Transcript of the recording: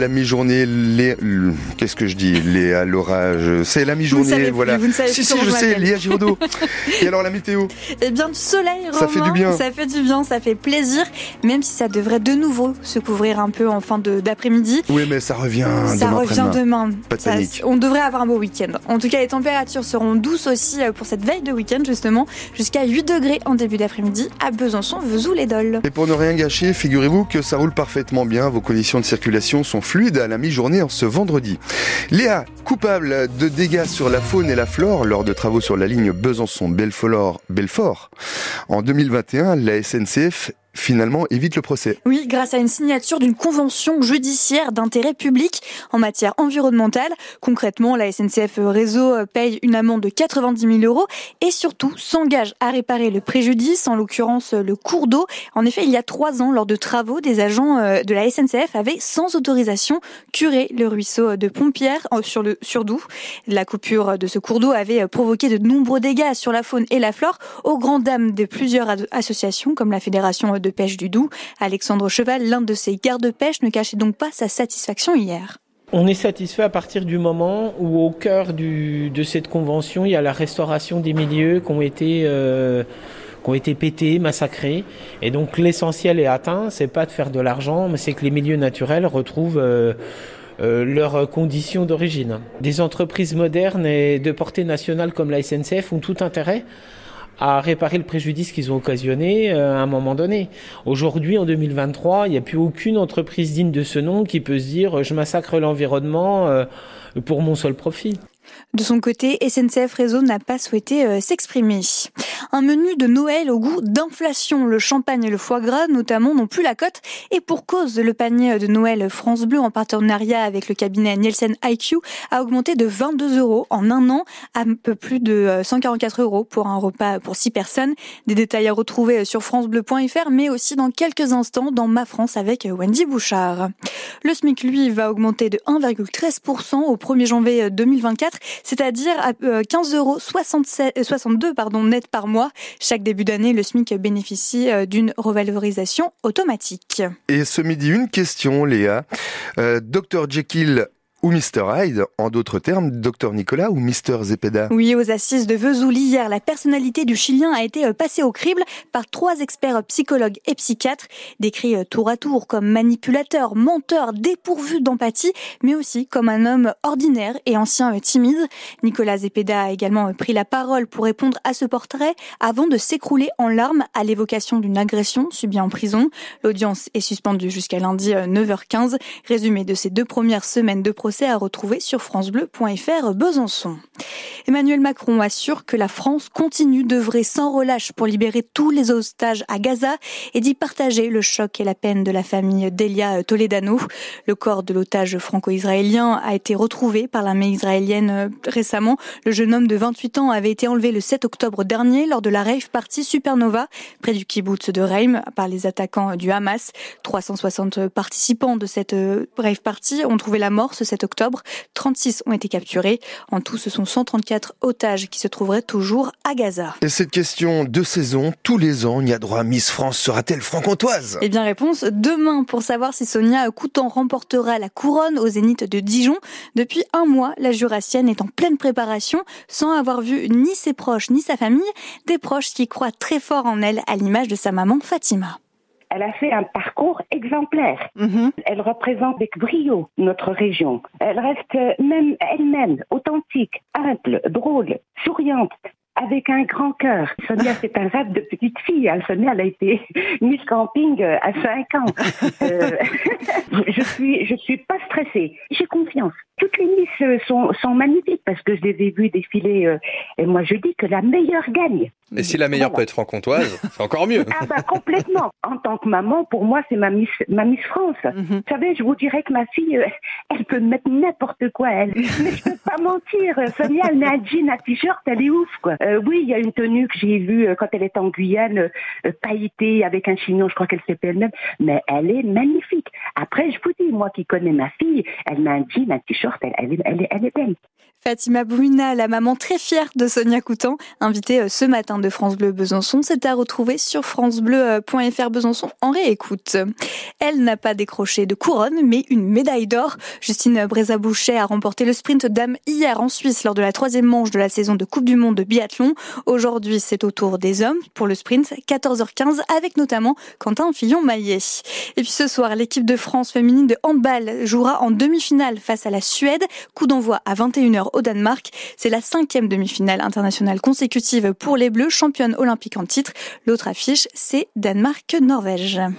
La mi-journée, les... qu'est-ce que je dis Les à l'orage, c'est la mi-journée, voilà. Vous ne savez si, si, je sais, Léa Giraudot. Et alors la météo Eh bien, du soleil, Ça fait du bien. Ça fait du bien, ça fait plaisir, même si ça devrait de nouveau se couvrir un peu en fin d'après-midi. Oui, mais ça revient ça demain revient demain. Pas de Ça- panique. on devrait avoir un beau week-end. En tout cas, les températures seront douces aussi euh, pour cette veille de week-end, justement, jusqu'à 8 degrés en début d'après-midi à Besançon, Vesoul-les-Dol. Et pour ne rien gâcher, figurez-vous que ça roule parfaitement bien. Vos conditions de circulation sont fluides à la mi-journée en ce vendredi. Léa, coupable de dégâts sur la faune et la flore lors de travaux sur la ligne Besançon-Belfort, Belfort. En 2021, la SNCF finalement évite le procès. Oui, grâce à une signature d'une convention judiciaire d'intérêt public en matière environnementale. Concrètement, la SNCF Réseau euh, paye une amende de 90 000 euros et surtout s'engage à réparer le préjudice, en l'occurrence euh, le cours d'eau. En effet, il y a trois ans, lors de travaux, des agents euh, de la SNCF avaient, sans autorisation, curé le ruisseau de Pompière sur le. La coupure de ce cours d'eau avait provoqué de nombreux dégâts sur la faune et la flore, aux grandes dames de plusieurs associations comme la Fédération de pêche du Doubs. Alexandre Cheval, l'un de ses gardes-pêche, ne cachait donc pas sa satisfaction hier. On est satisfait à partir du moment où au cœur de cette convention, il y a la restauration des milieux qui ont été, euh, ont été pétés, massacrés. Et donc l'essentiel est atteint, c'est pas de faire de l'argent, mais c'est que les milieux naturels retrouvent euh, euh, leurs conditions d'origine. Des entreprises modernes et de portée nationale comme la SNCF ont tout intérêt à réparer le préjudice qu'ils ont occasionné euh, à un moment donné. Aujourd'hui, en 2023, il n'y a plus aucune entreprise digne de ce nom qui peut se dire euh, je massacre l'environnement euh, pour mon seul profit. De son côté, SNCF Réseau n'a pas souhaité s'exprimer. Un menu de Noël au goût d'inflation. Le champagne et le foie gras, notamment, n'ont plus la cote. Et pour cause, le panier de Noël France Bleu, en partenariat avec le cabinet Nielsen IQ, a augmenté de 22 euros en un an, à un peu plus de euh, 144 euros pour un repas pour 6 personnes. Des détails à retrouver sur francebleu.fr, mais aussi dans quelques instants dans Ma France avec Wendy Bouchard. Le SMIC, lui, va augmenter de 1,13% au 1er janvier 2024, c'est-à-dire à euh, 15,62 euros 62 pardon, net par mois. Chaque début d'année, le SMIC bénéficie euh, d'une revalorisation automatique. Et ce midi, une question, Léa. Euh, Dr Jekyll ou Mr Hyde, en d'autres termes, Dr Nicolas ou Mr Zepeda? Oui, aux assises de Vesoul hier, la personnalité du Chilien a été euh, passée au crible par trois experts psychologues et psychiatres, décrits euh, tour à tour comme manipulateur, menteur, dépourvu d'empathie, mais aussi comme un homme ordinaire et ancien euh, timide. Nicolas Zepeda a également pris la parole pour répondre à ce portrait avant de s'écrouler en larmes à l'évocation d'une agression subie en prison. L'audience est suspendue jusqu'à lundi euh, 9h15. Résumé de ces deux premières semaines de procès à retrouver sur francebleu.fr Besançon. Emmanuel Macron assure que la France continue d'œuvrer sans relâche pour libérer tous les otages à Gaza et d'y partager le choc et la peine de la famille d'Elia Toledano. Le corps de l'otage franco-israélien a été retrouvé par l'armée israélienne euh, récemment. Le jeune homme de 28 ans avait été enlevé le 7 octobre dernier lors de la rave party Supernova près du kibbutz de Reim par les attaquants du Hamas. 360 participants de cette euh, rave party ont trouvé la mort ce 7 octobre. 36 ont été capturés. En tout, ce sont 134 otages qui se trouveraient toujours à Gaza. Et cette question de saison, tous les ans, il y a droit Miss France sera-t-elle franc-comtoise? Eh bien, réponse demain pour savoir si Sonia Coutan remportera la couronne au Zénith de Dijon. Depuis un mois, la Jurassienne est en pleine préparation sans avoir vu ni ses proches ni sa famille, des proches qui croient très fort en elle à l'image de sa maman Fatima. Elle a fait un parcours exemplaire. Elle représente avec brio notre région. Elle reste même elle-même authentique, humble, drôle, souriante. Avec un grand cœur. Sonia, c'est un rêve de petite fille. hein. Sonia, elle a été Miss Camping euh, à 5 ans. Euh, je suis, je suis pas stressée. J'ai confiance. Toutes les Miss euh, sont, sont magnifiques parce que je les ai vues défiler. euh, et moi, je dis que la meilleure gagne. Et si la meilleure Voilà. peut être franc-comtoise, c'est encore mieux. Ah bah complètement. En tant que maman, pour moi, c'est ma Miss, ma Miss France. Vous savez, je vous dirais que ma fille, euh, elle peut mettre n'importe quoi, elle. Mais je peux pas mentir. Sonia, elle met un jean, un t-shirt, elle est ouf, quoi. Euh, oui, il y a une tenue que j'ai vue euh, quand elle est en Guyane, euh, pailletée avec un chignon, je crois qu'elle s'est fait elle-même. Mais elle est magnifique. Après, je vous dis, moi qui connais ma fille, elle met un jean, un t-shirt, elle, elle, elle, elle est belle. Fatima Bouina, la maman très fière de Sonia Coutan, invitée euh, ce matin de France Bleu Besançon, c'est à retrouver sur francebleu.fr Besançon en réécoute. Elle n'a pas décroché de couronne, mais une médaille d'or. Justine Brézabouchet a remporté le sprint dame hier en Suisse lors de la troisième manche de la saison de Coupe du Monde de biathlon. Aujourd'hui, c'est au tour des hommes pour le sprint, 14h15, avec notamment Quentin Fillon-Maillet. Et puis ce soir, l'équipe de France féminine de handball jouera en demi-finale face à la Suède. Coup d'envoi à 21h au Danemark. C'est la cinquième demi-finale internationale consécutive pour les Bleus, championnes olympiques en titre. L'autre affiche, c'est Danemark-Norvège.